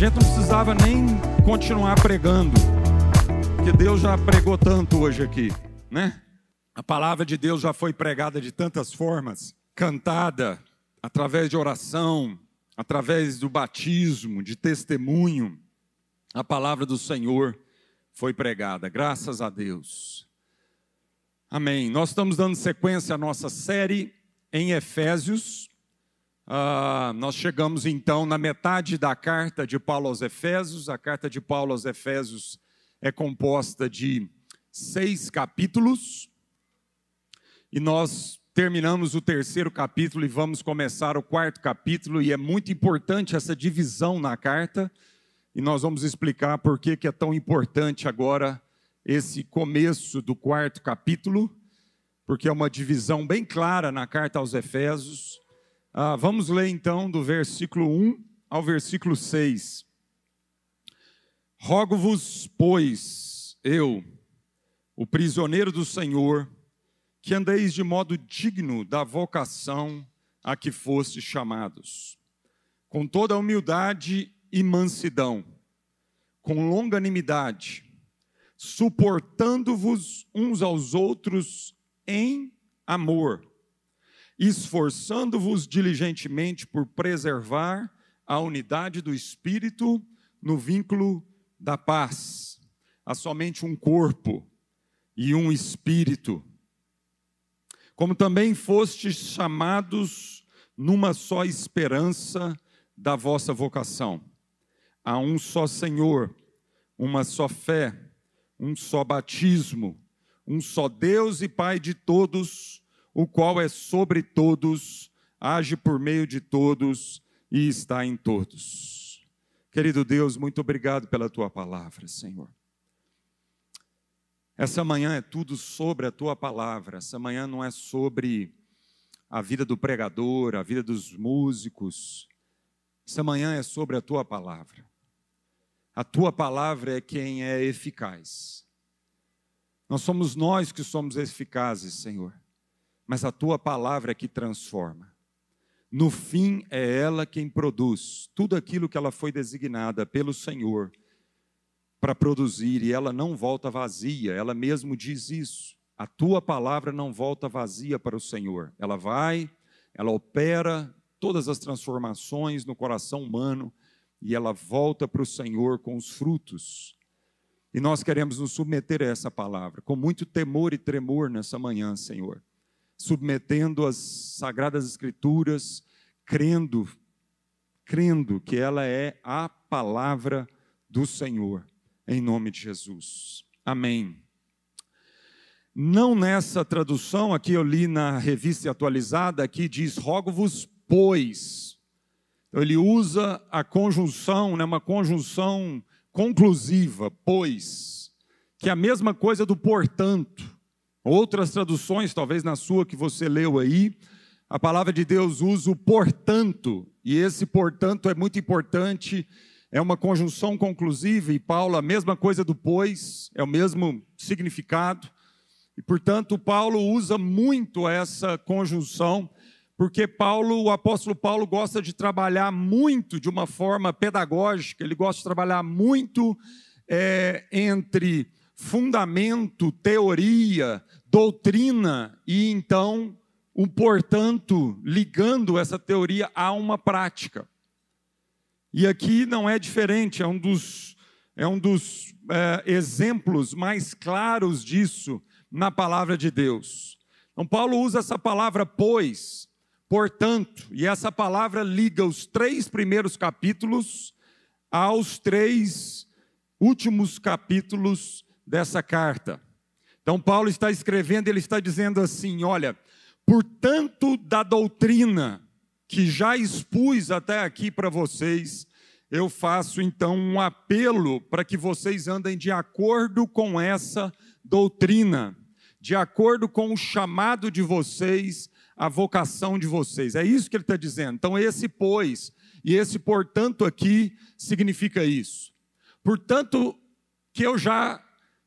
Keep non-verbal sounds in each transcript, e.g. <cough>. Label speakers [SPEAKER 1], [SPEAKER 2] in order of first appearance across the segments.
[SPEAKER 1] gente não precisava nem continuar pregando, porque Deus já pregou tanto hoje aqui, né? A palavra de Deus já foi pregada de tantas formas, cantada através de oração, através do batismo, de testemunho. A palavra do Senhor foi pregada, graças a Deus. Amém. Nós estamos dando sequência à nossa série em Efésios. Ah, nós chegamos então na metade da carta de Paulo aos Efésios. A carta de Paulo aos Efésios é composta de seis capítulos. E nós terminamos o terceiro capítulo e vamos começar o quarto capítulo. E é muito importante essa divisão na carta. E nós vamos explicar por que, que é tão importante agora esse começo do quarto capítulo, porque é uma divisão bem clara na carta aos Efésios. Ah, vamos ler então do versículo 1 ao versículo 6. Rogo-vos, pois, eu, o prisioneiro do Senhor, que andeis de modo digno da vocação a que fostes chamados, com toda humildade e mansidão, com longanimidade, suportando-vos uns aos outros em amor esforçando-vos diligentemente por preservar a unidade do espírito no vínculo da paz. Há somente um corpo e um espírito. Como também fostes chamados numa só esperança da vossa vocação. Há um só Senhor, uma só fé, um só batismo, um só Deus e Pai de todos o qual é sobre todos, age por meio de todos e está em todos. Querido Deus, muito obrigado pela tua palavra, Senhor. Essa manhã é tudo sobre a tua palavra. Essa manhã não é sobre a vida do pregador, a vida dos músicos. Essa manhã é sobre a tua palavra. A tua palavra é quem é eficaz. Nós somos nós que somos eficazes, Senhor mas a tua palavra é que transforma. No fim, é ela quem produz tudo aquilo que ela foi designada pelo Senhor para produzir, e ela não volta vazia, ela mesmo diz isso. A tua palavra não volta vazia para o Senhor, ela vai, ela opera todas as transformações no coração humano e ela volta para o Senhor com os frutos. E nós queremos nos submeter a essa palavra, com muito temor e tremor nessa manhã, Senhor submetendo as sagradas escrituras, crendo, crendo que ela é a palavra do Senhor, em nome de Jesus. Amém. Não nessa tradução, aqui eu li na revista atualizada, aqui diz: rogo-vos, pois. Então, ele usa a conjunção, né, uma conjunção conclusiva, pois, que é a mesma coisa do portanto. Outras traduções, talvez na sua que você leu aí, a palavra de Deus usa o portanto, e esse portanto é muito importante, é uma conjunção conclusiva, e Paulo, a mesma coisa do pois, é o mesmo significado, e portanto Paulo usa muito essa conjunção, porque Paulo, o apóstolo Paulo gosta de trabalhar muito de uma forma pedagógica, ele gosta de trabalhar muito é, entre fundamento, teoria, doutrina e então, um portanto, ligando essa teoria a uma prática. E aqui não é diferente, é um dos, é um dos é, exemplos mais claros disso na palavra de Deus. Então, Paulo usa essa palavra pois, portanto, e essa palavra liga os três primeiros capítulos aos três últimos capítulos dessa carta. Então, Paulo está escrevendo, ele está dizendo assim: olha, portanto, da doutrina que já expus até aqui para vocês, eu faço então um apelo para que vocês andem de acordo com essa doutrina, de acordo com o chamado de vocês, a vocação de vocês. É isso que ele está dizendo. Então, esse pois e esse portanto aqui significa isso. Portanto, que eu já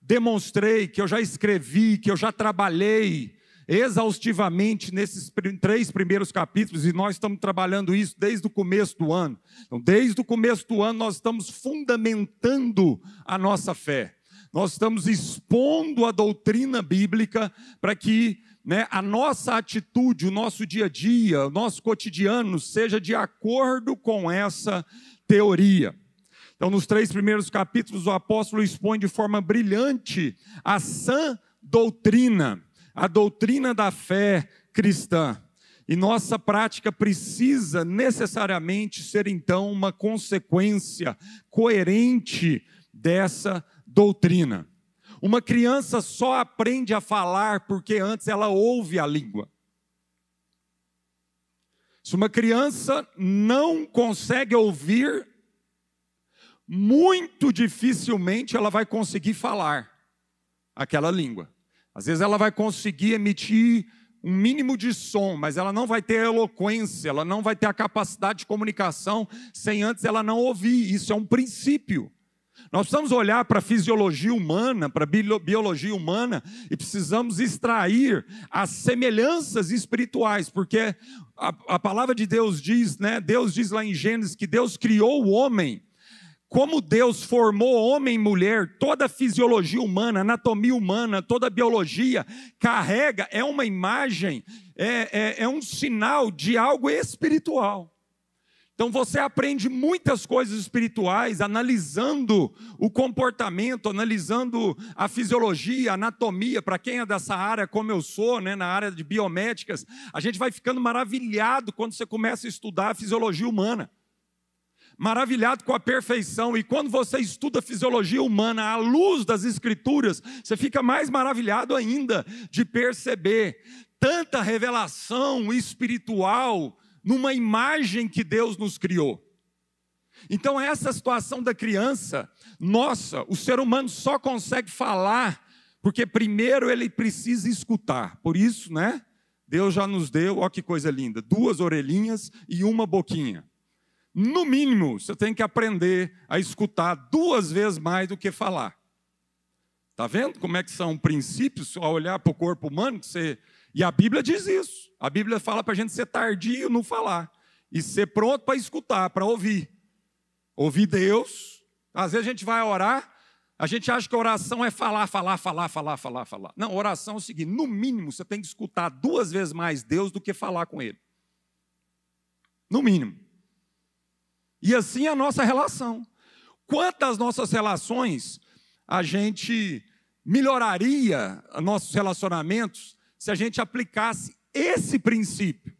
[SPEAKER 1] demonstrei, que eu já escrevi, que eu já trabalhei exaustivamente nesses três primeiros capítulos, e nós estamos trabalhando isso desde o começo do ano. Então, desde o começo do ano, nós estamos fundamentando a nossa fé. Nós estamos expondo a doutrina bíblica para que né, a nossa atitude, o nosso dia a dia, o nosso cotidiano seja de acordo com essa teoria. Então, nos três primeiros capítulos, o apóstolo expõe de forma brilhante a sã doutrina, a doutrina da fé cristã. E nossa prática precisa necessariamente ser, então, uma consequência coerente dessa doutrina. Uma criança só aprende a falar porque antes ela ouve a língua. Se uma criança não consegue ouvir, muito dificilmente ela vai conseguir falar aquela língua. Às vezes ela vai conseguir emitir um mínimo de som, mas ela não vai ter eloquência, ela não vai ter a capacidade de comunicação sem antes ela não ouvir. Isso é um princípio. Nós precisamos olhar para a fisiologia humana, para a biologia humana, e precisamos extrair as semelhanças espirituais, porque a, a, palavra de Deus diz, né? Deus diz lá em Gênesis que Deus criou o homem. Como Deus formou homem e mulher, toda a fisiologia humana, anatomia humana, toda a biologia carrega, é uma imagem, é, é, é um sinal de algo espiritual. Então você aprende muitas coisas espirituais analisando o comportamento, analisando a fisiologia, a anatomia. Para quem é dessa área, como eu sou, né, na área de biomédicas, a gente vai ficando maravilhado quando você começa a estudar a fisiologia humana. Maravilhado com a perfeição, e quando você estuda a fisiologia humana à luz das Escrituras, você fica mais maravilhado ainda de perceber tanta revelação espiritual numa imagem que Deus nos criou. Então, essa situação da criança, nossa, o ser humano só consegue falar porque primeiro ele precisa escutar. Por isso, né? Deus já nos deu, ó que coisa linda, duas orelhinhas e uma boquinha. No mínimo, você tem que aprender a escutar duas vezes mais do que falar. Tá vendo como é que são princípios ao olhar para o corpo humano você e a Bíblia diz isso. A Bíblia fala para a gente ser tardio no falar e ser pronto para escutar, para ouvir. Ouvir Deus. Às vezes a gente vai orar, a gente acha que oração é falar, falar, falar, falar, falar, falar. Não, oração é o seguinte: no mínimo você tem que escutar duas vezes mais Deus do que falar com Ele. No mínimo. E assim é a nossa relação. Quantas nossas relações a gente melhoraria nossos relacionamentos se a gente aplicasse esse princípio.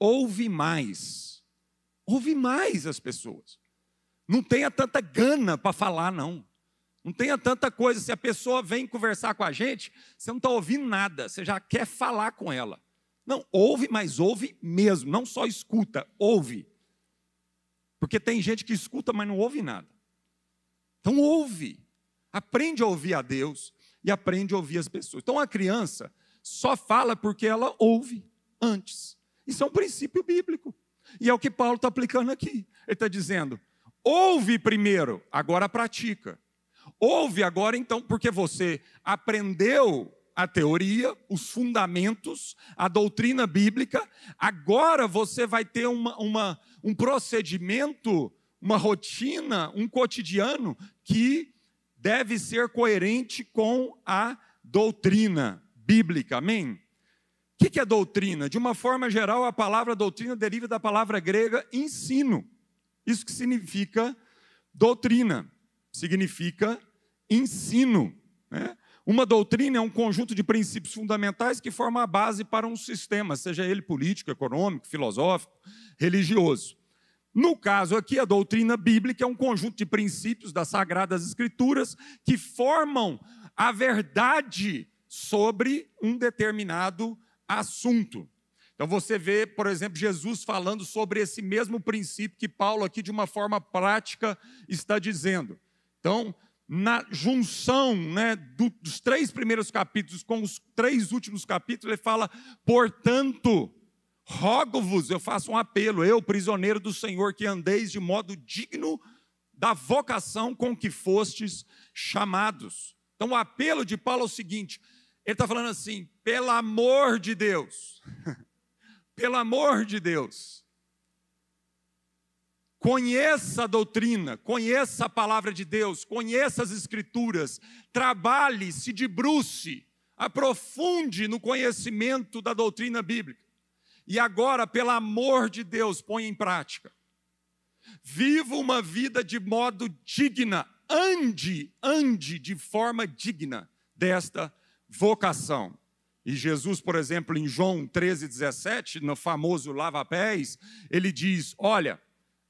[SPEAKER 1] Ouve mais. Ouve mais as pessoas. Não tenha tanta gana para falar, não. Não tenha tanta coisa. Se a pessoa vem conversar com a gente, você não está ouvindo nada, você já quer falar com ela. Não, ouve, mas ouve mesmo. Não só escuta, ouve. Porque tem gente que escuta, mas não ouve nada. Então, ouve. Aprende a ouvir a Deus e aprende a ouvir as pessoas. Então, a criança, só fala porque ela ouve antes. Isso é um princípio bíblico. E é o que Paulo está aplicando aqui. Ele está dizendo: ouve primeiro, agora pratica. Ouve agora então, porque você aprendeu a teoria, os fundamentos, a doutrina bíblica, agora você vai ter uma, uma, um procedimento, uma rotina, um cotidiano que deve ser coerente com a doutrina bíblica, amém? O que é doutrina? De uma forma geral, a palavra doutrina deriva da palavra grega ensino. Isso que significa doutrina, significa ensino. Né? Uma doutrina é um conjunto de princípios fundamentais que forma a base para um sistema, seja ele político, econômico, filosófico, religioso. No caso aqui, a doutrina bíblica é um conjunto de princípios das Sagradas Escrituras que formam a verdade sobre um determinado assunto. Então você vê, por exemplo, Jesus falando sobre esse mesmo princípio que Paulo aqui de uma forma prática está dizendo. Então, na junção né, do, dos três primeiros capítulos com os três últimos capítulos, ele fala: portanto, rogo-vos, eu faço um apelo, eu, prisioneiro do Senhor, que andeis de modo digno da vocação com que fostes chamados. Então, o apelo de Paulo é o seguinte: Ele está falando assim: pelo amor de Deus, <laughs> pelo amor de Deus, conheça a doutrina, conheça a palavra de Deus, conheça as Escrituras, trabalhe, se debruce, aprofunde no conhecimento da doutrina bíblica. E agora, pelo amor de Deus, põe em prática. Viva uma vida de modo digna, ande, ande de forma digna desta vocação. E Jesus, por exemplo, em João 13, 17, no famoso lava-pés, ele diz: Olha,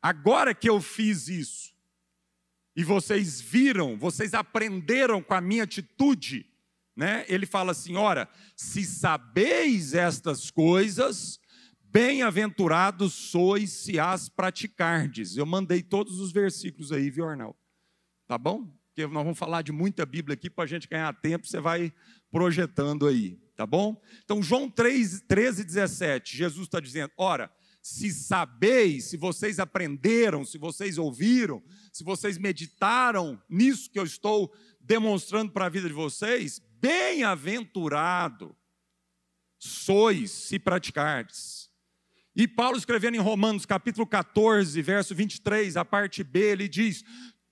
[SPEAKER 1] agora que eu fiz isso, e vocês viram, vocês aprenderam com a minha atitude, né? Ele fala assim: Ora, se sabeis estas coisas, bem-aventurados sois se as praticardes. Eu mandei todos os versículos aí, viu, Arnaldo? Tá bom? Porque nós vamos falar de muita Bíblia aqui para a gente ganhar tempo, você vai projetando aí, tá bom? Então, João 3, 13, 17, Jesus está dizendo: ora, se sabeis, se vocês aprenderam, se vocês ouviram, se vocês meditaram nisso que eu estou demonstrando para a vida de vocês, bem-aventurado sois se praticardes. E Paulo escrevendo em Romanos capítulo 14, verso 23, a parte B, ele diz: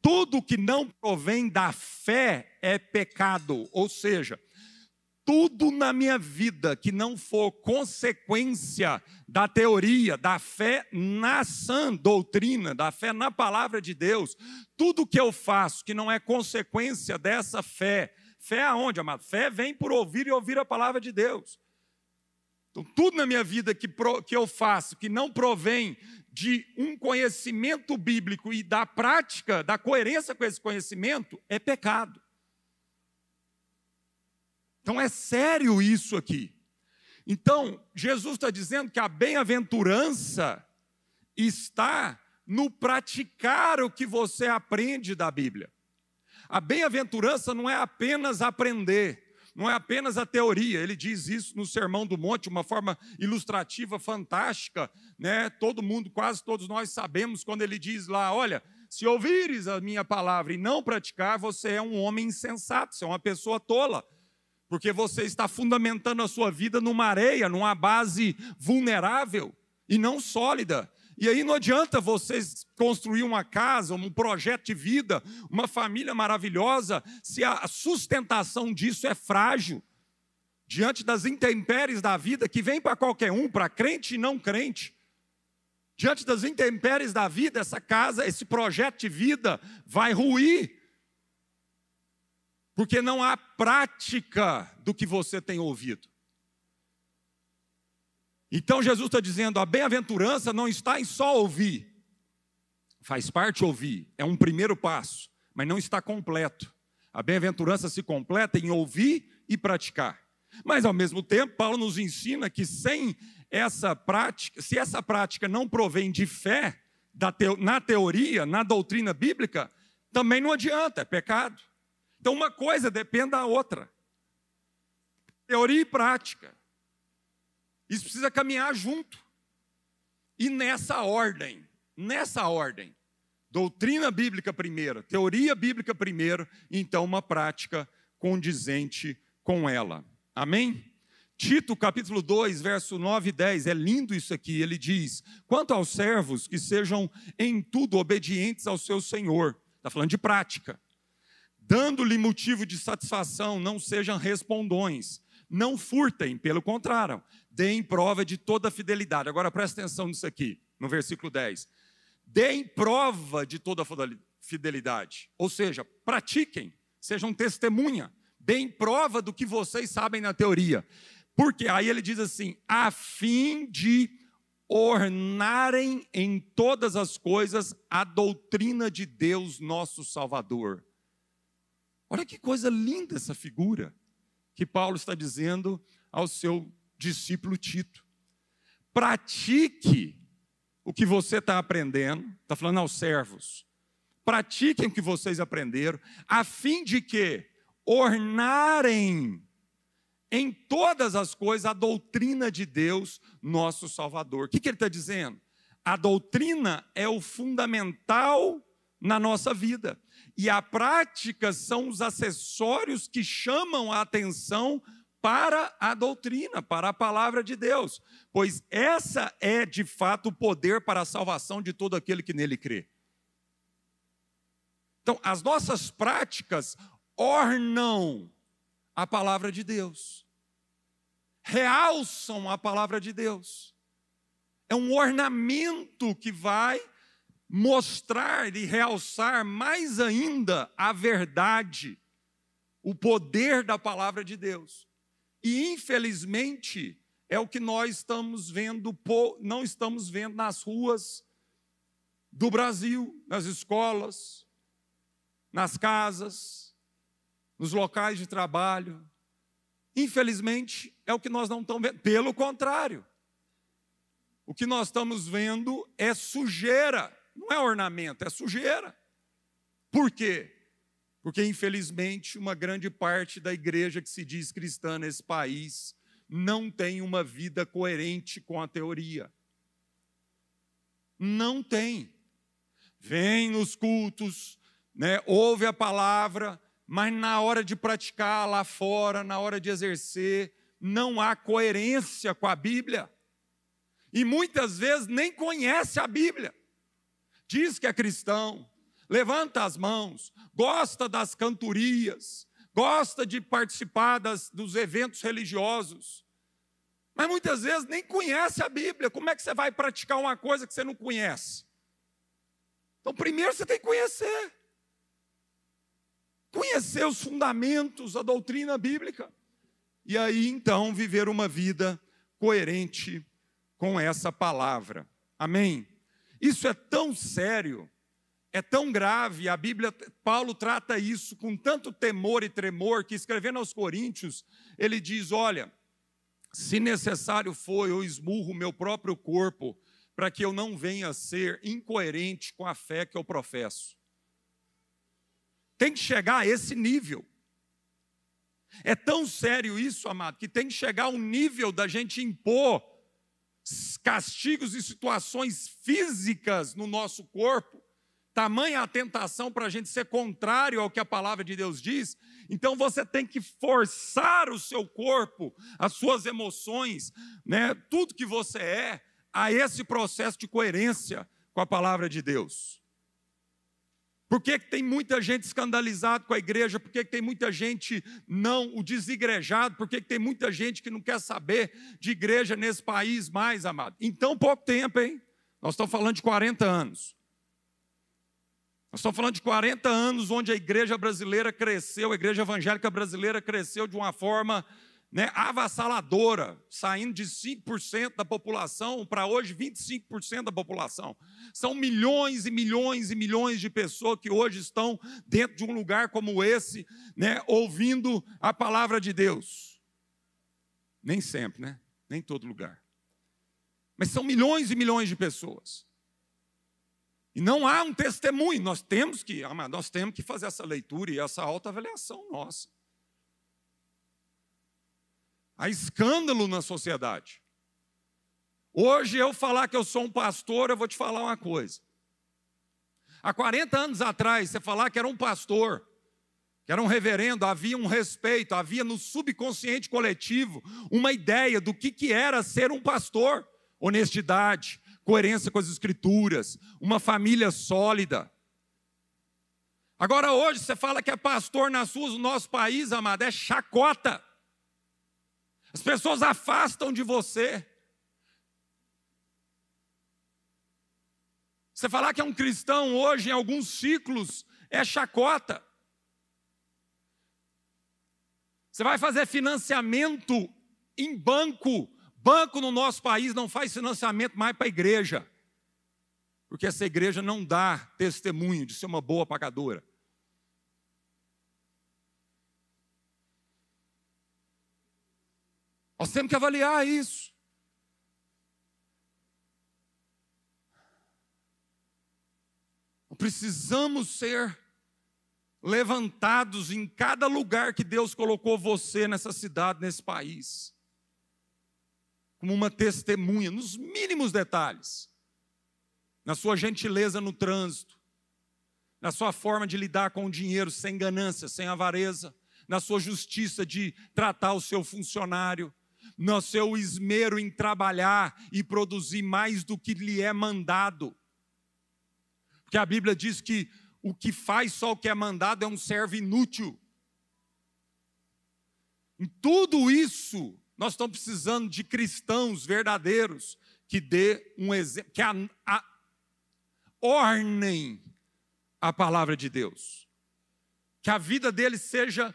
[SPEAKER 1] tudo que não provém da fé é pecado, ou seja, tudo na minha vida que não for consequência da teoria, da fé na sã doutrina, da fé na palavra de Deus, tudo que eu faço que não é consequência dessa fé, fé aonde, amado? Fé vem por ouvir e ouvir a palavra de Deus. Então, tudo na minha vida que, que eu faço que não provém de um conhecimento bíblico e da prática, da coerência com esse conhecimento, é pecado. Então é sério isso aqui. Então, Jesus está dizendo que a bem-aventurança está no praticar o que você aprende da Bíblia. A bem-aventurança não é apenas aprender, não é apenas a teoria, ele diz isso no Sermão do Monte, uma forma ilustrativa fantástica, né? Todo mundo, quase todos nós sabemos quando ele diz lá, olha, se ouvires a minha palavra e não praticar, você é um homem insensato, você é uma pessoa tola porque você está fundamentando a sua vida numa areia, numa base vulnerável e não sólida. E aí não adianta você construir uma casa, um projeto de vida, uma família maravilhosa, se a sustentação disso é frágil. Diante das intempéries da vida que vem para qualquer um, para crente e não crente. Diante das intempéries da vida, essa casa, esse projeto de vida vai ruir porque não há prática do que você tem ouvido. Então Jesus está dizendo: a bem-aventurança não está em só ouvir, faz parte ouvir, é um primeiro passo, mas não está completo. A bem-aventurança se completa em ouvir e praticar. Mas ao mesmo tempo, Paulo nos ensina que sem essa prática, se essa prática não provém de fé, na teoria, na doutrina bíblica, também não adianta, é pecado. Então, uma coisa depende da outra. Teoria e prática. Isso precisa caminhar junto. E nessa ordem, nessa ordem, doutrina bíblica primeiro, teoria bíblica primeiro, então uma prática condizente com ela. Amém? Tito capítulo 2, verso 9 e 10, é lindo isso aqui. Ele diz: Quanto aos servos, que sejam em tudo obedientes ao seu senhor. Está falando de prática dando-lhe motivo de satisfação, não sejam respondões, não furtem, pelo contrário, deem prova de toda fidelidade. Agora presta atenção nisso aqui, no versículo 10. Deem prova de toda fidelidade, ou seja, pratiquem, sejam testemunha, deem prova do que vocês sabem na teoria. Porque aí ele diz assim: a fim de ornarem em todas as coisas a doutrina de Deus, nosso Salvador. Olha que coisa linda essa figura que Paulo está dizendo ao seu discípulo Tito. Pratique o que você está aprendendo, está falando aos servos. Pratiquem o que vocês aprenderam, a fim de que ornarem em todas as coisas a doutrina de Deus, nosso Salvador. O que, que ele está dizendo? A doutrina é o fundamental na nossa vida. E a prática são os acessórios que chamam a atenção para a doutrina, para a palavra de Deus, pois essa é de fato o poder para a salvação de todo aquele que nele crê. Então, as nossas práticas ornam a palavra de Deus, realçam a palavra de Deus. É um ornamento que vai mostrar e realçar mais ainda a verdade, o poder da palavra de Deus. E infelizmente é o que nós estamos vendo, não estamos vendo nas ruas do Brasil, nas escolas, nas casas, nos locais de trabalho. Infelizmente, é o que nós não estamos vendo. Pelo contrário, o que nós estamos vendo é sujeira, não é ornamento, é sujeira. Por quê? Porque, infelizmente, uma grande parte da igreja que se diz cristã nesse país não tem uma vida coerente com a teoria. Não tem. Vem nos cultos, né, ouve a palavra, mas na hora de praticar lá fora, na hora de exercer, não há coerência com a Bíblia. E muitas vezes nem conhece a Bíblia. Diz que é cristão, levanta as mãos, gosta das cantorias, gosta de participar das, dos eventos religiosos, mas muitas vezes nem conhece a Bíblia. Como é que você vai praticar uma coisa que você não conhece? Então, primeiro você tem que conhecer conhecer os fundamentos, a doutrina bíblica. E aí então viver uma vida coerente com essa palavra. Amém? Isso é tão sério, é tão grave, a Bíblia, Paulo trata isso com tanto temor e tremor que escrevendo aos Coríntios, ele diz: Olha, se necessário for, eu esmurro meu próprio corpo para que eu não venha a ser incoerente com a fé que eu professo. Tem que chegar a esse nível. É tão sério isso, amado, que tem que chegar a um nível da gente impor castigos e situações físicas no nosso corpo, tamanha a tentação para a gente ser contrário ao que a palavra de Deus diz. Então você tem que forçar o seu corpo, as suas emoções, né, tudo que você é, a esse processo de coerência com a palavra de Deus. Por que, que tem muita gente escandalizada com a igreja? Por que, que tem muita gente não, o desigrejado? Por que, que tem muita gente que não quer saber de igreja nesse país mais, amado? Em tão pouco tempo, hein? Nós estamos falando de 40 anos. Nós estamos falando de 40 anos onde a igreja brasileira cresceu, a igreja evangélica brasileira cresceu de uma forma né, avassaladora, saindo de 5% da população para hoje 25% da população. São milhões e milhões e milhões de pessoas que hoje estão dentro de um lugar como esse, né, ouvindo a palavra de Deus. Nem sempre, né? Nem todo lugar. Mas são milhões e milhões de pessoas. E não há um testemunho, nós temos que, nós temos que fazer essa leitura e essa autoavaliação nossa. Há escândalo na sociedade. Hoje eu falar que eu sou um pastor, eu vou te falar uma coisa. Há 40 anos atrás, você falar que era um pastor, que era um reverendo, havia um respeito, havia no subconsciente coletivo uma ideia do que, que era ser um pastor: honestidade, coerência com as escrituras, uma família sólida. Agora, hoje, você fala que é pastor nas ruas do nosso país, amado, é chacota. As pessoas afastam de você. Você falar que é um cristão hoje, em alguns ciclos, é chacota. Você vai fazer financiamento em banco. Banco no nosso país não faz financiamento mais para a igreja. Porque essa igreja não dá testemunho de ser uma boa pagadora. Nós temos que avaliar isso. Precisamos ser levantados em cada lugar que Deus colocou você nessa cidade, nesse país, como uma testemunha, nos mínimos detalhes, na sua gentileza no trânsito, na sua forma de lidar com o dinheiro sem ganância, sem avareza, na sua justiça de tratar o seu funcionário, no seu esmero em trabalhar e produzir mais do que lhe é mandado. Porque a Bíblia diz que o que faz só o que é mandado é um servo inútil. Em tudo isso, nós estamos precisando de cristãos verdadeiros que dê um exemplo, que a, a, ornem a palavra de Deus. Que a vida deles seja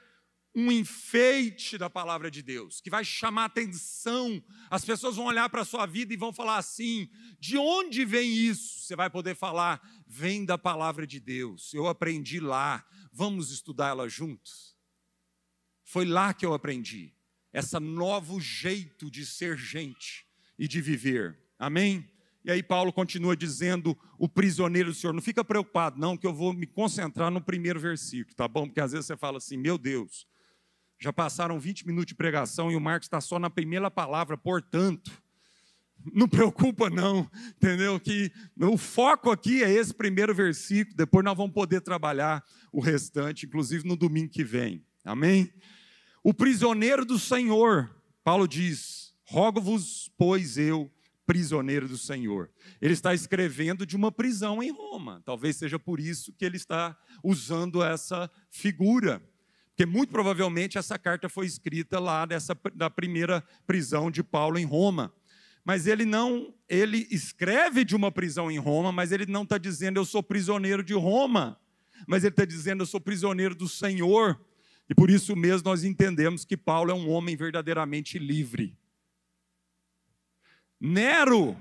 [SPEAKER 1] um enfeite da palavra de Deus, que vai chamar atenção. As pessoas vão olhar para a sua vida e vão falar assim: de onde vem isso? Você vai poder falar: vem da palavra de Deus. Eu aprendi lá, vamos estudar ela juntos. Foi lá que eu aprendi esse novo jeito de ser gente e de viver. Amém? E aí Paulo continua dizendo, o prisioneiro do Senhor. Não fica preocupado, não, que eu vou me concentrar no primeiro versículo, tá bom? Porque às vezes você fala assim, meu Deus, já passaram 20 minutos de pregação e o Marcos está só na primeira palavra, portanto. Não preocupa, não, entendeu? Que o foco aqui é esse primeiro versículo, depois nós vamos poder trabalhar o restante, inclusive no domingo que vem. Amém? O prisioneiro do Senhor, Paulo diz: rogo-vos, pois eu, prisioneiro do Senhor. Ele está escrevendo de uma prisão em Roma. Talvez seja por isso que ele está usando essa figura. Porque muito provavelmente essa carta foi escrita lá dessa, da primeira prisão de Paulo em Roma. Mas ele não, ele escreve de uma prisão em Roma, mas ele não está dizendo eu sou prisioneiro de Roma, mas ele está dizendo eu sou prisioneiro do Senhor. E por isso mesmo nós entendemos que Paulo é um homem verdadeiramente livre. Nero,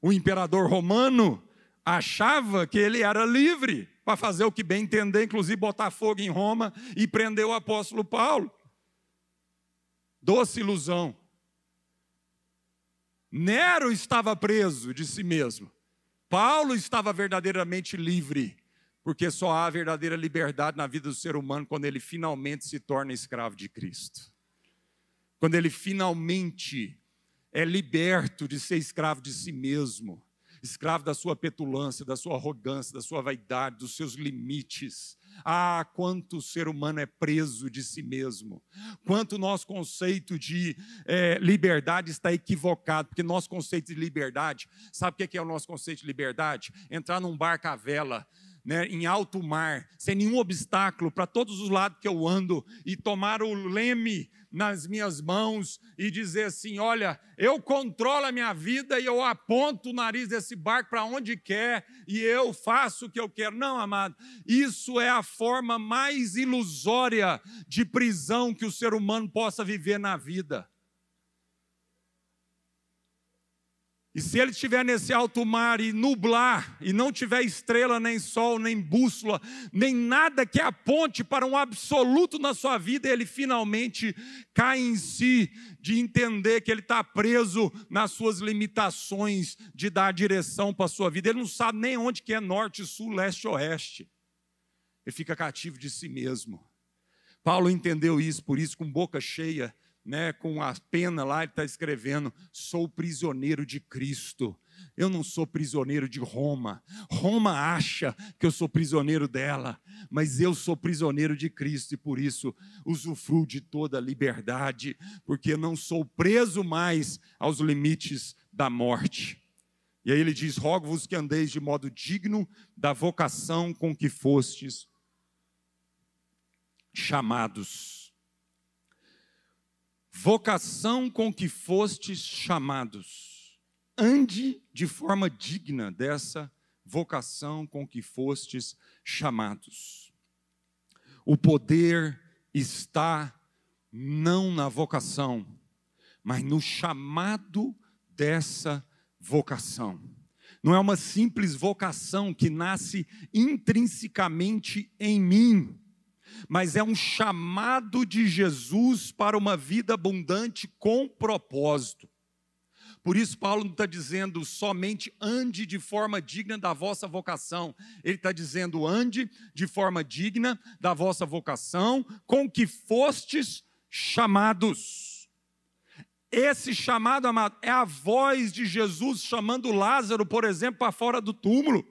[SPEAKER 1] o imperador romano, achava que ele era livre para fazer o que bem entender, inclusive botar fogo em Roma e prender o apóstolo Paulo. Doce ilusão. Nero estava preso de si mesmo. Paulo estava verdadeiramente livre, porque só há verdadeira liberdade na vida do ser humano quando ele finalmente se torna escravo de Cristo. Quando ele finalmente é liberto de ser escravo de si mesmo, escravo da sua petulância, da sua arrogância, da sua vaidade, dos seus limites. Ah, quanto o ser humano é preso de si mesmo, quanto o nosso conceito de é, liberdade está equivocado, porque nosso conceito de liberdade, sabe o que é o nosso conceito de liberdade? Entrar num barco à vela, né, em alto mar, sem nenhum obstáculo, para todos os lados que eu ando, e tomar o leme nas minhas mãos e dizer assim: olha, eu controlo a minha vida e eu aponto o nariz desse barco para onde quer e eu faço o que eu quero. Não, amado, isso é a forma mais ilusória de prisão que o ser humano possa viver na vida. E se ele estiver nesse alto mar e nublar, e não tiver estrela, nem sol, nem bússola, nem nada que aponte para um absoluto na sua vida, ele finalmente cai em si de entender que ele está preso nas suas limitações de dar direção para a sua vida. Ele não sabe nem onde que é norte, sul, leste, oeste. Ele fica cativo de si mesmo. Paulo entendeu isso, por isso, com boca cheia, né, com a pena lá, ele está escrevendo: sou prisioneiro de Cristo. Eu não sou prisioneiro de Roma. Roma acha que eu sou prisioneiro dela, mas eu sou prisioneiro de Cristo e por isso usufruo de toda a liberdade, porque não sou preso mais aos limites da morte. E aí ele diz: Rogo-vos que andeis de modo digno da vocação com que fostes chamados vocação com que fostes chamados. Ande de forma digna dessa vocação com que fostes chamados. O poder está não na vocação, mas no chamado dessa vocação. Não é uma simples vocação que nasce intrinsecamente em mim, mas é um chamado de Jesus para uma vida abundante com propósito. Por isso, Paulo não está dizendo somente ande de forma digna da vossa vocação, ele está dizendo ande de forma digna da vossa vocação, com que fostes chamados. Esse chamado, amado, é a voz de Jesus chamando Lázaro, por exemplo, para fora do túmulo.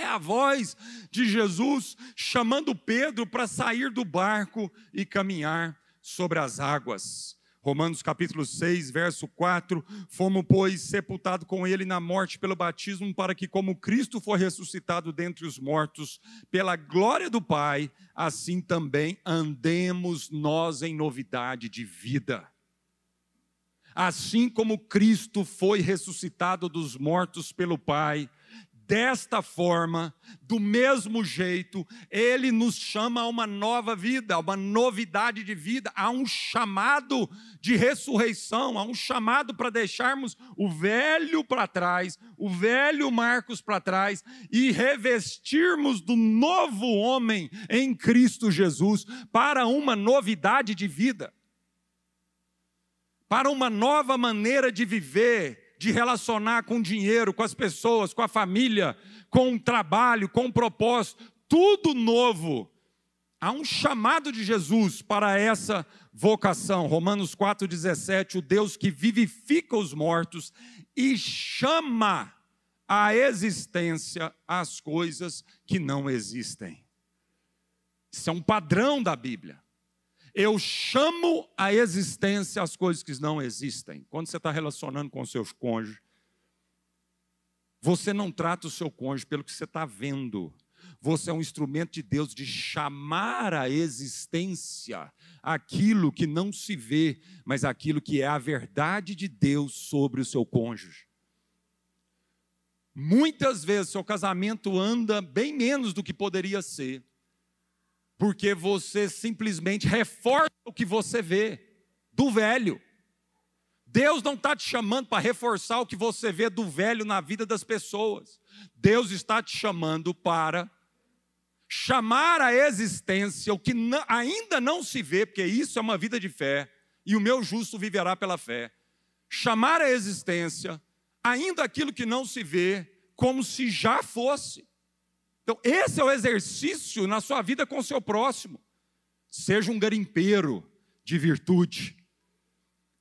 [SPEAKER 1] É a voz de Jesus chamando Pedro para sair do barco e caminhar sobre as águas. Romanos capítulo 6, verso 4: Fomos, pois, sepultados com ele na morte pelo batismo, para que, como Cristo foi ressuscitado dentre os mortos, pela glória do Pai, assim também andemos nós em novidade de vida. Assim como Cristo foi ressuscitado dos mortos pelo Pai, desta forma, do mesmo jeito, ele nos chama a uma nova vida, a uma novidade de vida, a um chamado de ressurreição, a um chamado para deixarmos o velho para trás, o velho Marcos para trás e revestirmos do novo homem em Cristo Jesus para uma novidade de vida. Para uma nova maneira de viver, de relacionar com dinheiro, com as pessoas, com a família, com o trabalho, com o propósito, tudo novo. Há um chamado de Jesus para essa vocação. Romanos 4,17: o Deus que vivifica os mortos e chama à existência as coisas que não existem. Isso é um padrão da Bíblia. Eu chamo a existência as coisas que não existem. Quando você está relacionando com seus cônjuges, você não trata o seu cônjuge pelo que você está vendo. Você é um instrumento de Deus de chamar à existência aquilo que não se vê, mas aquilo que é a verdade de Deus sobre o seu cônjuge. Muitas vezes seu casamento anda bem menos do que poderia ser, porque você simplesmente reforça o que você vê do velho. Deus não está te chamando para reforçar o que você vê do velho na vida das pessoas. Deus está te chamando para chamar à existência o que ainda não se vê, porque isso é uma vida de fé, e o meu justo viverá pela fé. Chamar à existência ainda aquilo que não se vê, como se já fosse. Então, esse é o exercício na sua vida com o seu próximo. Seja um garimpeiro de virtude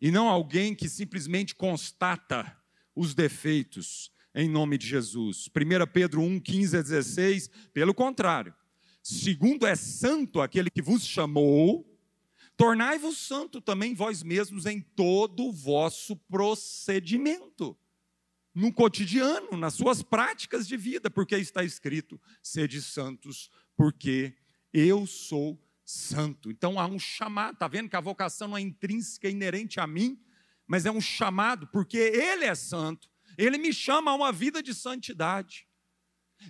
[SPEAKER 1] e não alguém que simplesmente constata os defeitos em nome de Jesus. 1 Pedro 1, 15 a 16, pelo contrário, segundo é santo aquele que vos chamou, tornai-vos santo também vós mesmos em todo o vosso procedimento no cotidiano, nas suas práticas de vida, porque está escrito: sede santos, porque eu sou santo. Então há um chamado, está vendo que a vocação não é intrínseca, é inerente a mim, mas é um chamado, porque Ele é santo, Ele me chama a uma vida de santidade.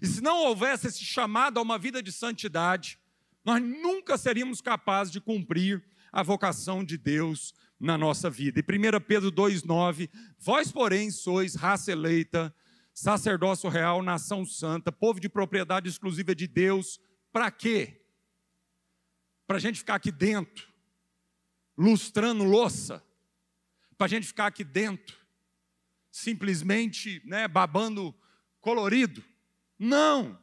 [SPEAKER 1] E se não houvesse esse chamado a uma vida de santidade, nós nunca seríamos capazes de cumprir a vocação de Deus na nossa vida. E 1 Pedro 2,9: Vós, porém, sois raça eleita, sacerdócio real, nação santa, povo de propriedade exclusiva de Deus, para quê? Para a gente ficar aqui dentro, lustrando louça, para a gente ficar aqui dentro, simplesmente né, babando colorido. Não!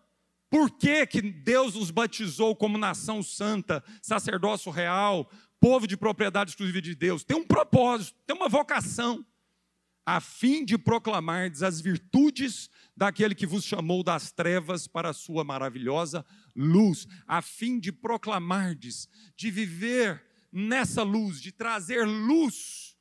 [SPEAKER 1] Por que, que Deus nos batizou como nação santa, sacerdócio real, povo de propriedade exclusiva de Deus, tem um propósito, tem uma vocação, a fim de proclamar as virtudes daquele que vos chamou das trevas para a sua maravilhosa luz, a fim de proclamardes, de viver nessa luz, de trazer luz.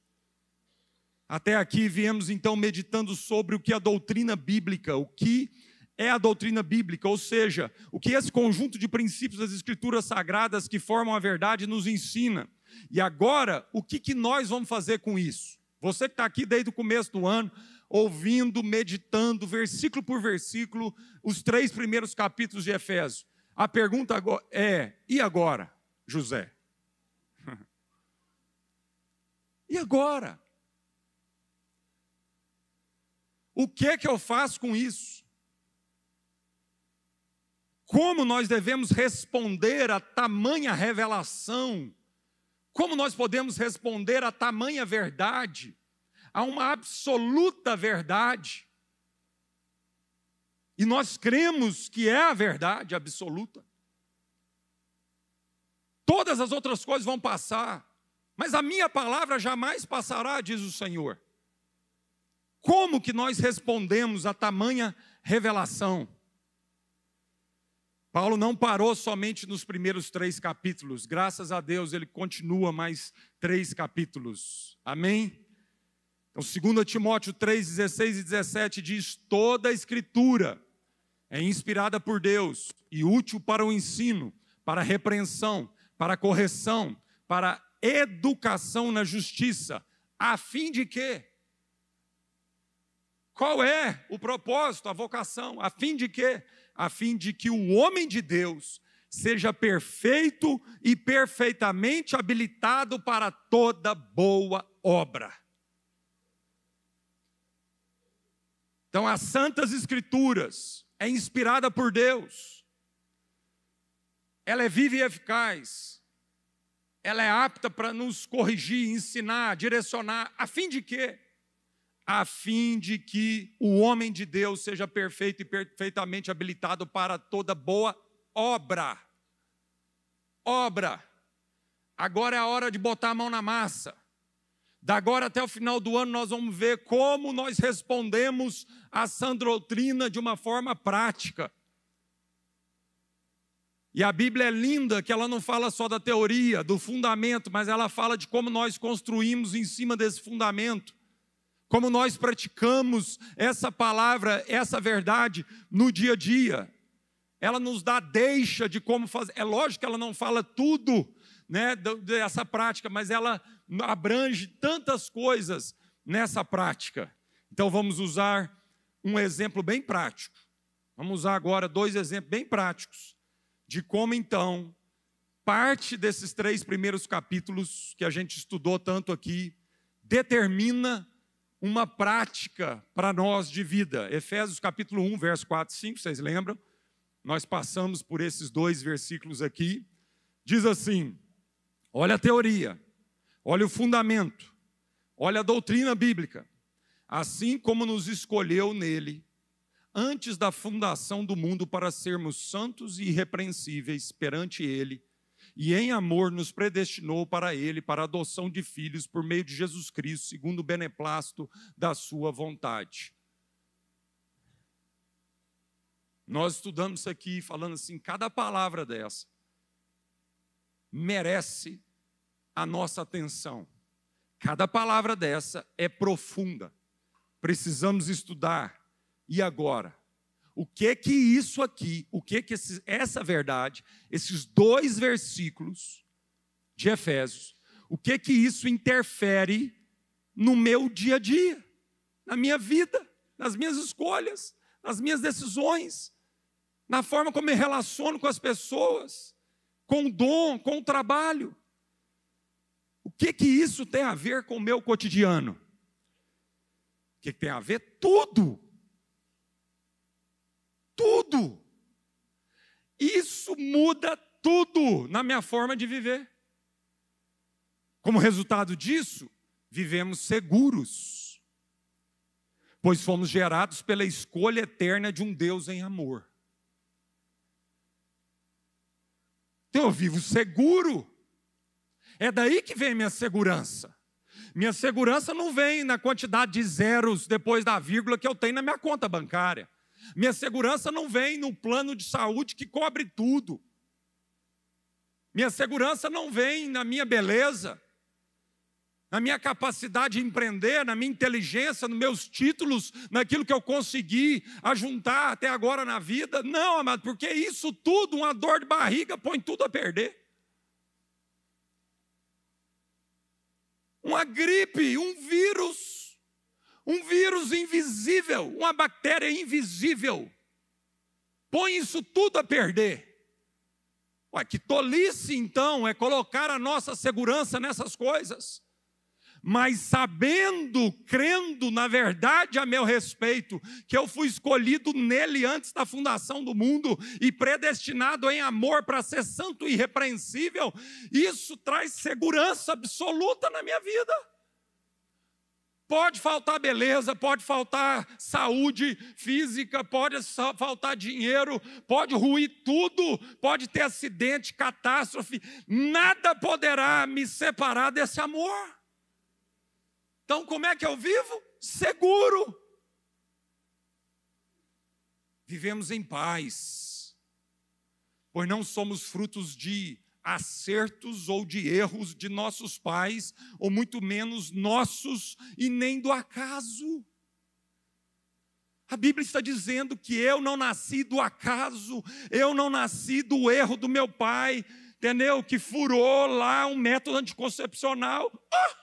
[SPEAKER 1] Até aqui viemos então meditando sobre o que a doutrina bíblica, o que é a doutrina bíblica, ou seja, o que esse conjunto de princípios das escrituras sagradas que formam a verdade nos ensina. E agora, o que, que nós vamos fazer com isso? Você que está aqui desde o começo do ano, ouvindo, meditando, versículo por versículo, os três primeiros capítulos de Efésios. A pergunta é: e agora, José? <laughs> e agora? O que que eu faço com isso? Como nós devemos responder a tamanha revelação? Como nós podemos responder a tamanha verdade? A uma absoluta verdade. E nós cremos que é a verdade absoluta. Todas as outras coisas vão passar, mas a minha palavra jamais passará, diz o Senhor. Como que nós respondemos a tamanha revelação? Paulo não parou somente nos primeiros três capítulos, graças a Deus ele continua mais três capítulos, amém? Então, 2 Timóteo 3, 16 e 17 diz: toda a escritura é inspirada por Deus e útil para o ensino, para a repreensão, para a correção, para a educação na justiça, a fim de quê? Qual é o propósito, a vocação? A fim de quê? A fim de que o homem de Deus seja perfeito e perfeitamente habilitado para toda boa obra. Então, as Santas Escrituras é inspirada por Deus, ela é viva e eficaz, ela é apta para nos corrigir, ensinar, direcionar, a fim de quê? A fim de que o homem de Deus seja perfeito e perfeitamente habilitado para toda boa obra. Obra. Agora é a hora de botar a mão na massa. Da agora até o final do ano, nós vamos ver como nós respondemos a sã doutrina de uma forma prática. E a Bíblia é linda, que ela não fala só da teoria, do fundamento, mas ela fala de como nós construímos em cima desse fundamento, como nós praticamos essa palavra, essa verdade no dia a dia. Ela nos dá deixa de como fazer. É lógico que ela não fala tudo né, dessa prática, mas ela abrange tantas coisas nessa prática. Então vamos usar um exemplo bem prático. Vamos usar agora dois exemplos bem práticos de como então parte desses três primeiros capítulos que a gente estudou tanto aqui determina uma prática para nós de vida. Efésios capítulo 1, verso 4 e 5, vocês lembram? Nós passamos por esses dois versículos aqui. Diz assim: olha a teoria, olha o fundamento, olha a doutrina bíblica. Assim como nos escolheu nele antes da fundação do mundo para sermos santos e irrepreensíveis perante Ele, e em amor nos predestinou para Ele, para a adoção de filhos por meio de Jesus Cristo, segundo o beneplácito da Sua vontade. Nós estudamos isso aqui falando assim, cada palavra dessa merece a nossa atenção. Cada palavra dessa é profunda. Precisamos estudar, e agora? O que que isso aqui, o que que esse, essa verdade, esses dois versículos de Efésios, o que que isso interfere no meu dia a dia, na minha vida, nas minhas escolhas, nas minhas decisões, na forma como me relaciono com as pessoas, com o dom, com o trabalho. O que que isso tem a ver com o meu cotidiano? O que, que tem a ver? Tudo tudo. Isso muda tudo na minha forma de viver. Como resultado disso, vivemos seguros, pois fomos gerados pela escolha eterna de um Deus em amor. Então eu vivo seguro. É daí que vem minha segurança. Minha segurança não vem na quantidade de zeros depois da vírgula que eu tenho na minha conta bancária. Minha segurança não vem no plano de saúde que cobre tudo. Minha segurança não vem na minha beleza, na minha capacidade de empreender, na minha inteligência, nos meus títulos, naquilo que eu consegui ajuntar até agora na vida. Não, amado, porque isso tudo, uma dor de barriga, põe tudo a perder. Uma gripe, um vírus, um vírus invisível, uma bactéria invisível, põe isso tudo a perder. Ué, que tolice então é colocar a nossa segurança nessas coisas. Mas sabendo, crendo na verdade a meu respeito, que eu fui escolhido nele antes da fundação do mundo e predestinado em amor para ser santo e irrepreensível, isso traz segurança absoluta na minha vida. Pode faltar beleza, pode faltar saúde física, pode faltar dinheiro, pode ruir tudo, pode ter acidente, catástrofe, nada poderá me separar desse amor. Então, como é que eu vivo? Seguro. Vivemos em paz. pois não somos frutos de acertos ou de erros de nossos pais, ou muito menos nossos e nem do acaso. A Bíblia está dizendo que eu não nasci do acaso, eu não nasci do erro do meu pai, entendeu? Que furou lá um método anticoncepcional. Ah!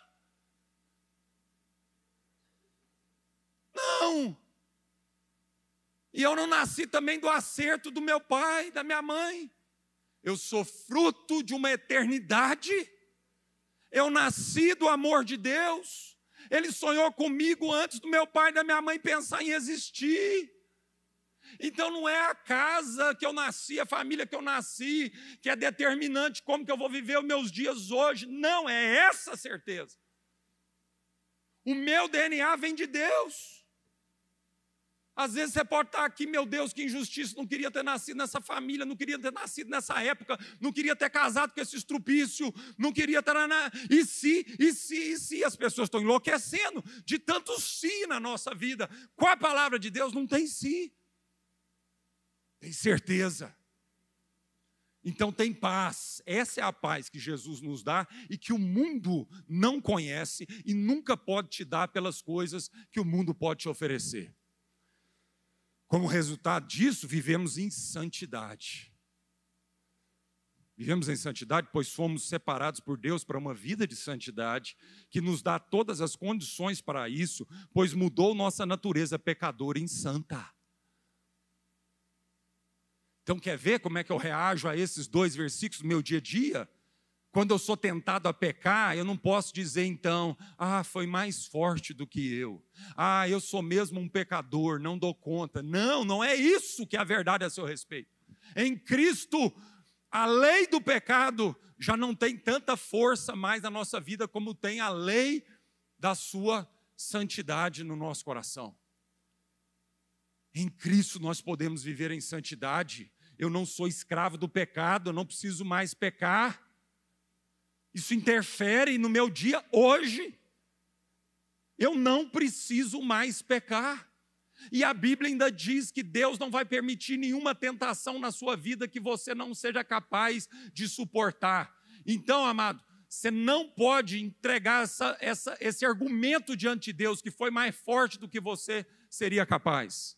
[SPEAKER 1] Não! E eu não nasci também do acerto do meu pai, da minha mãe. Eu sou fruto de uma eternidade. Eu nasci do amor de Deus. Ele sonhou comigo antes do meu pai e da minha mãe pensar em existir. Então não é a casa que eu nasci, a família que eu nasci, que é determinante como que eu vou viver os meus dias hoje. Não, é essa certeza. O meu DNA vem de Deus. Às vezes você pode estar aqui, meu Deus, que injustiça, não queria ter nascido nessa família, não queria ter nascido nessa época, não queria ter casado com esse estrupício, não queria ter. Na... E se, e se, e se, as pessoas estão enlouquecendo de tanto si na nossa vida. Com a palavra de Deus não tem si, tem certeza. Então tem paz, essa é a paz que Jesus nos dá e que o mundo não conhece e nunca pode te dar pelas coisas que o mundo pode te oferecer. Como resultado disso, vivemos em santidade. Vivemos em santidade, pois fomos separados por Deus para uma vida de santidade, que nos dá todas as condições para isso, pois mudou nossa natureza pecadora em santa. Então, quer ver como é que eu reajo a esses dois versículos no meu dia a dia? Quando eu sou tentado a pecar, eu não posso dizer então, ah, foi mais forte do que eu. Ah, eu sou mesmo um pecador, não dou conta. Não, não é isso que é a verdade a seu respeito. Em Cristo, a lei do pecado já não tem tanta força mais na nossa vida como tem a lei da sua santidade no nosso coração. Em Cristo nós podemos viver em santidade. Eu não sou escravo do pecado, eu não preciso mais pecar. Isso interfere no meu dia hoje. Eu não preciso mais pecar. E a Bíblia ainda diz que Deus não vai permitir nenhuma tentação na sua vida que você não seja capaz de suportar. Então, amado, você não pode entregar essa, essa, esse argumento diante de Deus que foi mais forte do que você seria capaz.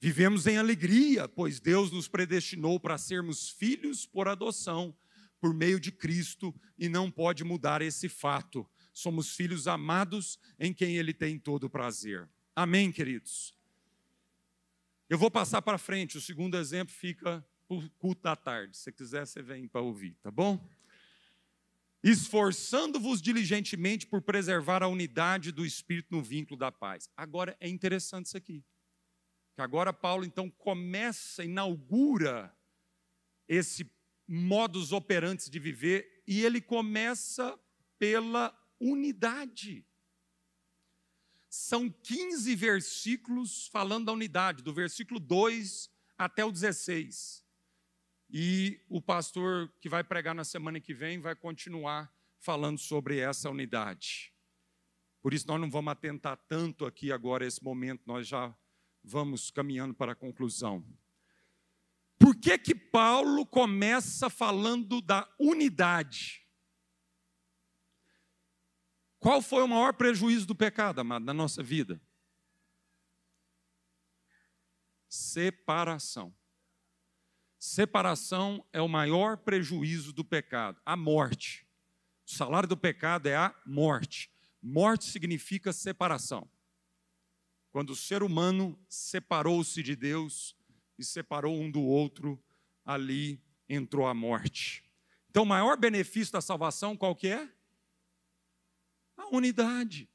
[SPEAKER 1] Vivemos em alegria, pois Deus nos predestinou para sermos filhos por adoção por meio de Cristo e não pode mudar esse fato. Somos filhos amados em quem Ele tem todo o prazer. Amém, queridos? Eu vou passar para frente, o segundo exemplo fica para o culto da tarde. Se quiser, você vem para ouvir, tá bom? Esforçando-vos diligentemente por preservar a unidade do Espírito no vínculo da paz. Agora é interessante isso aqui. Que agora Paulo então começa, inaugura esse modus operantes de viver, e ele começa pela unidade. São 15 versículos falando da unidade, do versículo 2 até o 16. E o pastor que vai pregar na semana que vem vai continuar falando sobre essa unidade. Por isso, nós não vamos atentar tanto aqui agora, esse momento, nós já vamos caminhando para a conclusão. Por que que Paulo começa falando da unidade? Qual foi o maior prejuízo do pecado, amado, na nossa vida? Separação. Separação é o maior prejuízo do pecado, a morte. O salário do pecado é a morte. Morte significa separação. Quando o ser humano separou-se de Deus, e separou um do outro, ali entrou a morte. Então, o maior benefício da salvação qual que é? A unidade.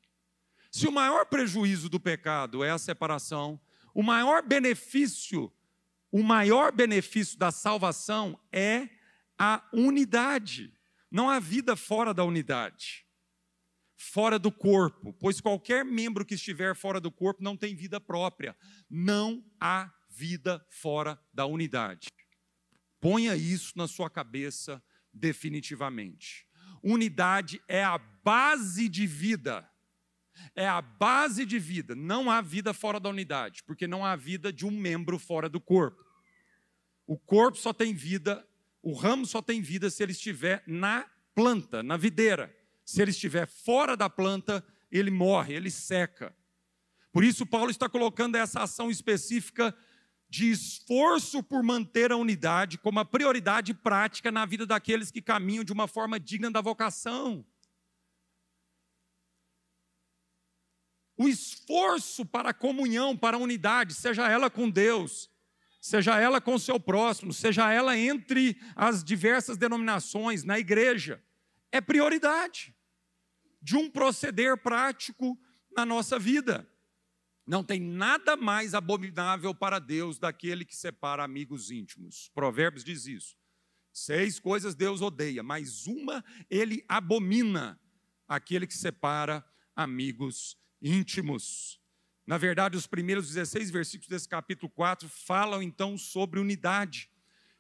[SPEAKER 1] Se o maior prejuízo do pecado é a separação, o maior benefício, o maior benefício da salvação é a unidade. Não há vida fora da unidade. Fora do corpo, pois qualquer membro que estiver fora do corpo não tem vida própria. Não há vida fora da unidade. Ponha isso na sua cabeça definitivamente. Unidade é a base de vida. É a base de vida. Não há vida fora da unidade, porque não há vida de um membro fora do corpo. O corpo só tem vida, o ramo só tem vida se ele estiver na planta, na videira. Se ele estiver fora da planta, ele morre, ele seca. Por isso, Paulo está colocando essa ação específica de esforço por manter a unidade como a prioridade prática na vida daqueles que caminham de uma forma digna da vocação. O esforço para a comunhão, para a unidade, seja ela com Deus, seja ela com o seu próximo, seja ela entre as diversas denominações, na igreja, é prioridade de um proceder prático na nossa vida. Não tem nada mais abominável para Deus daquele que separa amigos íntimos. Provérbios diz isso. Seis coisas Deus odeia, mas uma ele abomina: aquele que separa amigos íntimos. Na verdade, os primeiros 16 versículos desse capítulo 4 falam então sobre unidade.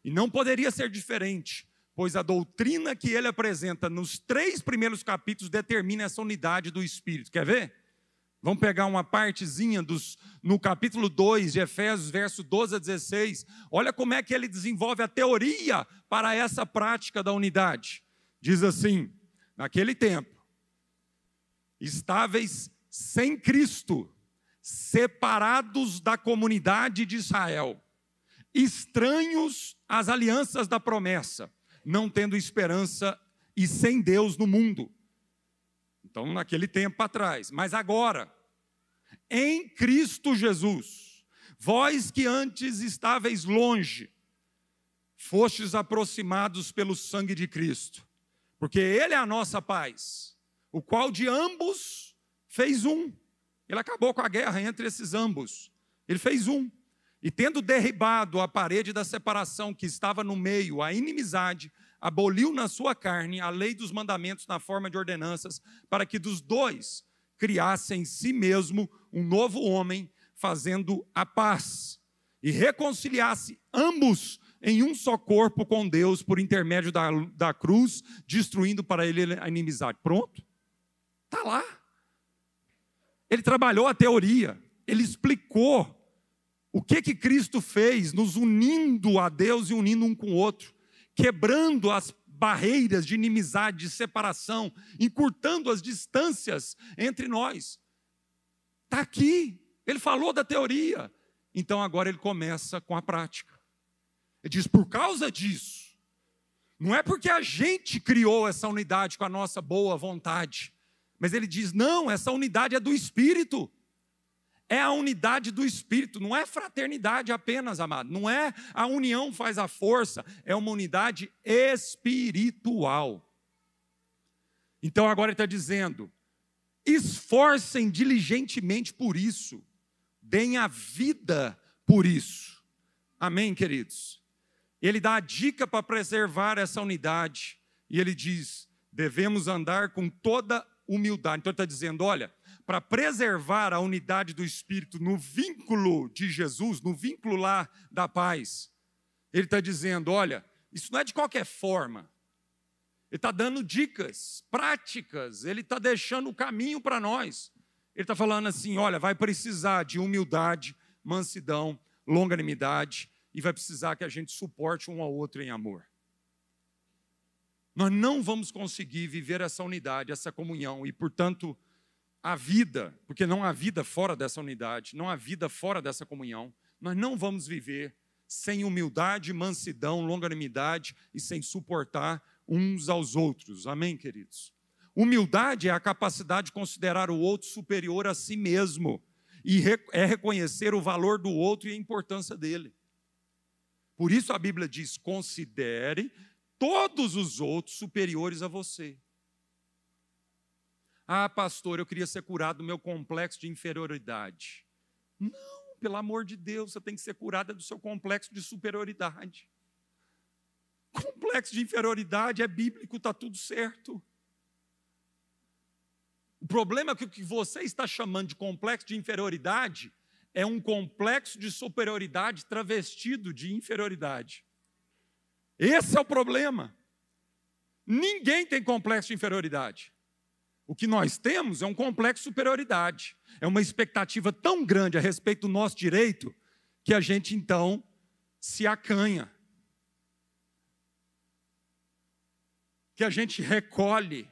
[SPEAKER 1] E não poderia ser diferente, pois a doutrina que ele apresenta nos três primeiros capítulos determina essa unidade do Espírito. Quer ver? Vamos pegar uma partezinha dos, no capítulo 2 de Efésios, verso 12 a 16. Olha como é que ele desenvolve a teoria para essa prática da unidade. Diz assim: naquele tempo, estáveis sem Cristo, separados da comunidade de Israel, estranhos às alianças da promessa, não tendo esperança e sem Deus no mundo. Então, naquele tempo atrás, mas agora, em Cristo Jesus, vós que antes estáveis longe, fostes aproximados pelo sangue de Cristo, porque Ele é a nossa paz, o qual de ambos fez um. Ele acabou com a guerra entre esses ambos. Ele fez um. E tendo derribado a parede da separação que estava no meio, a inimizade, aboliu na sua carne a lei dos mandamentos na forma de ordenanças, para que dos dois criasse em si mesmo um novo homem, fazendo a paz, e reconciliasse ambos em um só corpo com Deus por intermédio da, da cruz, destruindo para ele a inimizade. Pronto? Está lá. Ele trabalhou a teoria, ele explicou o que que Cristo fez, nos unindo a Deus e unindo um com o outro, quebrando as barreiras de inimizade, de separação, encurtando as distâncias entre nós. Está aqui. Ele falou da teoria. Então agora ele começa com a prática. Ele diz: por causa disso, não é porque a gente criou essa unidade com a nossa boa vontade, mas ele diz: não, essa unidade é do Espírito. É a unidade do Espírito, não é fraternidade apenas, amado. Não é a união faz a força, é uma unidade espiritual. Então agora ele está dizendo: esforcem diligentemente por isso, deem a vida por isso. Amém, queridos? Ele dá a dica para preservar essa unidade, e ele diz: devemos andar com toda humildade. Então ele está dizendo: olha, para preservar a unidade do Espírito no vínculo de Jesus, no vínculo lá da paz, ele está dizendo: olha, isso não é de qualquer forma. Ele está dando dicas práticas, ele está deixando o caminho para nós. Ele está falando assim: olha, vai precisar de humildade, mansidão, longanimidade, e vai precisar que a gente suporte um ao outro em amor. Nós não vamos conseguir viver essa unidade, essa comunhão, e portanto, a vida, porque não há vida fora dessa unidade, não há vida fora dessa comunhão, nós não vamos viver sem humildade, mansidão, longanimidade e sem suportar uns aos outros. Amém, queridos? Humildade é a capacidade de considerar o outro superior a si mesmo e é reconhecer o valor do outro e a importância dele. Por isso a Bíblia diz: considere todos os outros superiores a você. Ah, pastor, eu queria ser curado do meu complexo de inferioridade. Não, pelo amor de Deus, você tem que ser curada do seu complexo de superioridade. Complexo de inferioridade é bíblico, está tudo certo. O problema é que o que você está chamando de complexo de inferioridade é um complexo de superioridade travestido de inferioridade. Esse é o problema. Ninguém tem complexo de inferioridade. O que nós temos é um complexo de superioridade, é uma expectativa tão grande a respeito do nosso direito que a gente então se acanha, que a gente recolhe.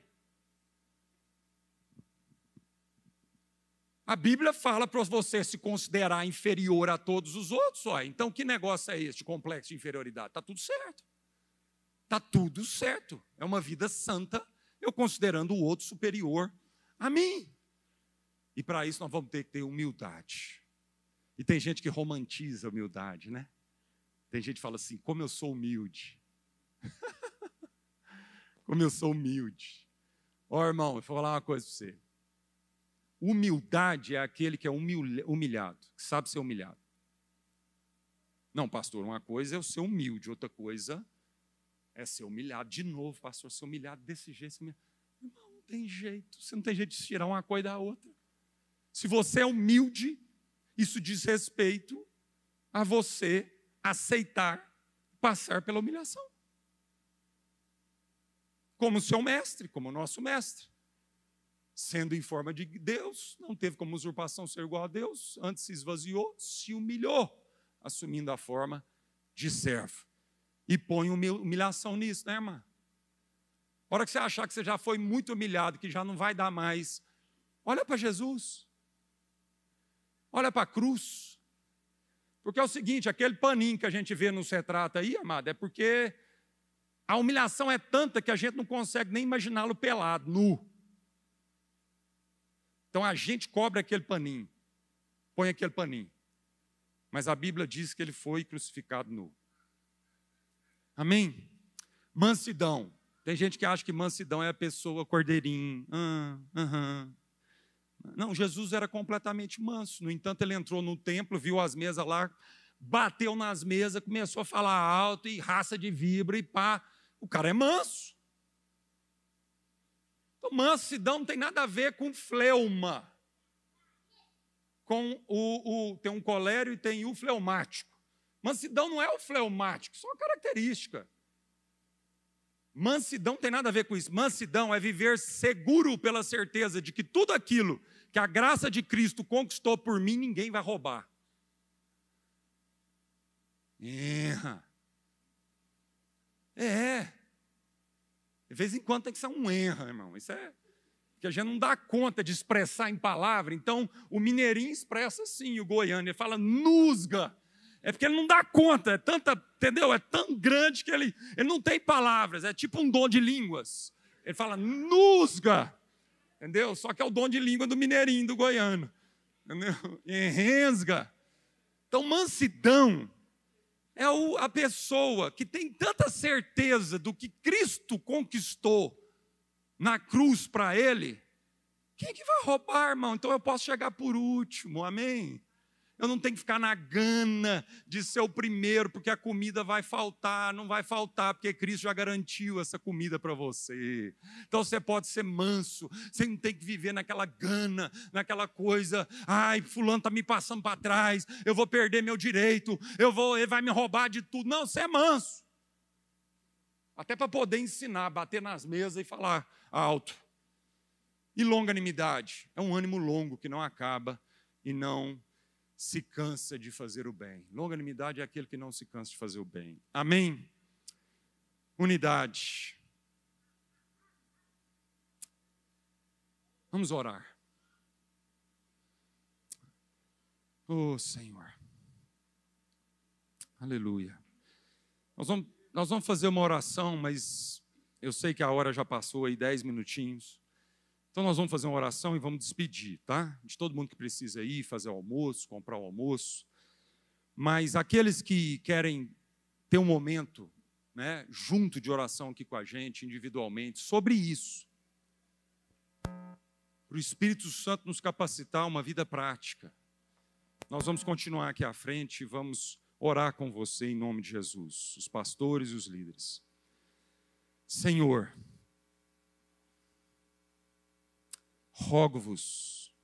[SPEAKER 1] A Bíblia fala para você se considerar inferior a todos os outros, ó. então que negócio é este complexo de inferioridade? Está tudo certo. Está tudo certo. É uma vida santa eu considerando o outro superior a mim. E para isso nós vamos ter que ter humildade. E tem gente que romantiza a humildade, né? Tem gente que fala assim: como eu sou humilde. <laughs> como eu sou humilde. Ó oh, irmão, eu vou falar uma coisa para você. Humildade é aquele que é humilhado, que sabe ser humilhado. Não, pastor, uma coisa é eu ser humilde, outra coisa é ser humilhado. De novo, pastor, ser humilhado desse jeito. Irmão, não tem jeito. Você não tem jeito de tirar uma coisa da outra. Se você é humilde, isso diz respeito a você aceitar passar pela humilhação. Como seu mestre, como nosso mestre. Sendo em forma de Deus, não teve como usurpação ser igual a Deus, antes se esvaziou, se humilhou, assumindo a forma de servo. E põe humilhação nisso, né, irmã? A hora que você achar que você já foi muito humilhado, que já não vai dar mais, olha para Jesus. Olha para a cruz. Porque é o seguinte, aquele paninho que a gente vê no retrato aí, amado, é porque a humilhação é tanta que a gente não consegue nem imaginá-lo pelado, nu. Então a gente cobre aquele paninho, põe aquele paninho. Mas a Bíblia diz que ele foi crucificado nu. Amém? Mansidão. Tem gente que acha que mansidão é a pessoa cordeirinho. Ah, Não, Jesus era completamente manso. No entanto, ele entrou no templo, viu as mesas lá, bateu nas mesas, começou a falar alto e raça de vibra e pá. O cara é manso. Então, mansidão não tem nada a ver com fleuma. Com o, o, tem um colério e tem o fleumático. Mansidão não é o fleumático, só uma característica. Mansidão tem nada a ver com isso. Mansidão é viver seguro pela certeza de que tudo aquilo que a graça de Cristo conquistou por mim, ninguém vai roubar. É. É. De vez em quando tem que ser um erro, irmão. Isso é que a gente não dá conta de expressar em palavra. Então, o mineirinho expressa assim, o goiano, ele fala nusga. É porque ele não dá conta, é tanta, entendeu? É tão grande que ele, ele não tem palavras, é tipo um dom de línguas. Ele fala nusga, entendeu? Só que é o dom de língua do mineirinho, do goiano, entendeu? E <laughs> rensga. Então, mansidão é a pessoa que tem tanta certeza do que Cristo conquistou na cruz para ele. Quem é que vai roubar, irmão? Então eu posso chegar por último, amém? Eu não tenho que ficar na gana de ser o primeiro, porque a comida vai faltar, não vai faltar, porque Cristo já garantiu essa comida para você. Então você pode ser manso, você não tem que viver naquela gana, naquela coisa, ai, fulano está me passando para trás, eu vou perder meu direito, eu vou, ele vai me roubar de tudo. Não, você é manso. Até para poder ensinar, bater nas mesas e falar alto. E longanimidade é um ânimo longo que não acaba e não se cansa de fazer o bem. Longanimidade é aquele que não se cansa de fazer o bem. Amém? Unidade. Vamos orar. Oh, Senhor. Aleluia. Nós vamos, nós vamos fazer uma oração, mas eu sei que a hora já passou aí, dez minutinhos. Então nós vamos fazer uma oração e vamos despedir, tá? De todo mundo que precisa ir, fazer o almoço, comprar o almoço. Mas aqueles que querem ter um momento, né, junto de oração aqui com a gente, individualmente, sobre isso. Para o Espírito Santo nos capacitar uma vida prática. Nós vamos continuar aqui à frente e vamos orar com você em nome de Jesus, os pastores e os líderes. Senhor, rogo-vos,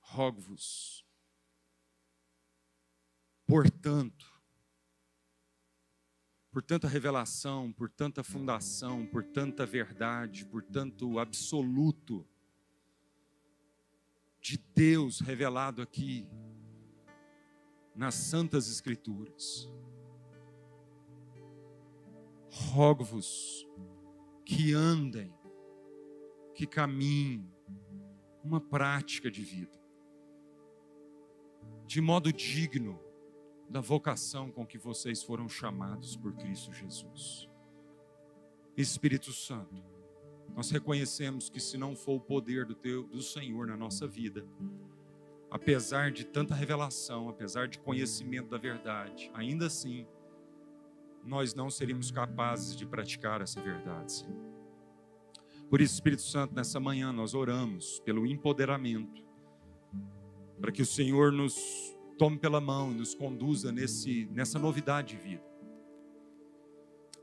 [SPEAKER 1] rogo-vos, portanto, por tanta revelação, por tanta fundação, por tanta verdade, por tanto absoluto de Deus revelado aqui nas Santas Escrituras. Rogo-vos que andem, que caminhem, uma prática de vida, de modo digno da vocação com que vocês foram chamados por Cristo Jesus. Espírito Santo, nós reconhecemos que se não for o poder do, teu, do Senhor na nossa vida, apesar de tanta revelação, apesar de conhecimento da verdade, ainda assim, nós não seríamos capazes de praticar essa verdade, Senhor. Por isso, Espírito Santo, nessa manhã nós oramos pelo empoderamento, para que o Senhor nos tome pela mão e nos conduza nesse, nessa novidade de vida.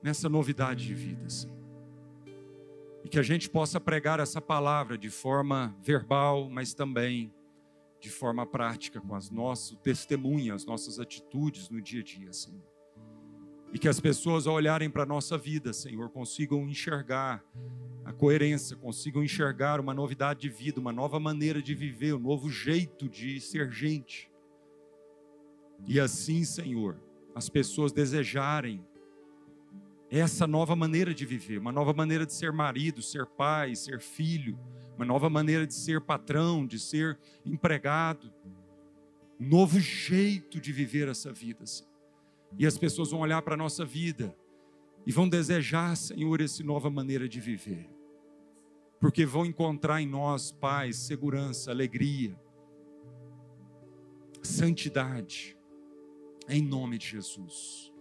[SPEAKER 1] Nessa novidade de vida, Senhor. E que a gente possa pregar essa palavra de forma verbal, mas também de forma prática, com as nossas testemunhas, as nossas atitudes no dia a dia, Senhor. E que as pessoas, ao olharem para a nossa vida, Senhor, consigam enxergar a coerência, consigam enxergar uma novidade de vida, uma nova maneira de viver, um novo jeito de ser gente. E assim, Senhor, as pessoas desejarem essa nova maneira de viver, uma nova maneira de ser marido, ser pai, ser filho, uma nova maneira de ser patrão, de ser empregado, um novo jeito de viver essa vida. Senhor. E as pessoas vão olhar para a nossa vida e vão desejar, Senhor, essa nova maneira de viver. Porque vão encontrar em nós paz, segurança, alegria, santidade, em nome de Jesus.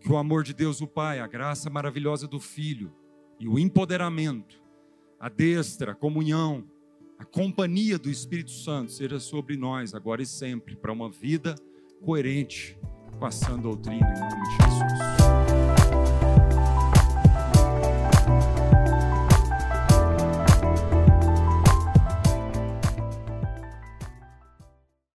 [SPEAKER 1] Que o amor de Deus, o Pai, a graça maravilhosa do Filho e o empoderamento, a destra, a comunhão, a companhia do Espírito Santo seja sobre nós agora e sempre, para uma vida coerente com a doutrina em nome de Jesus.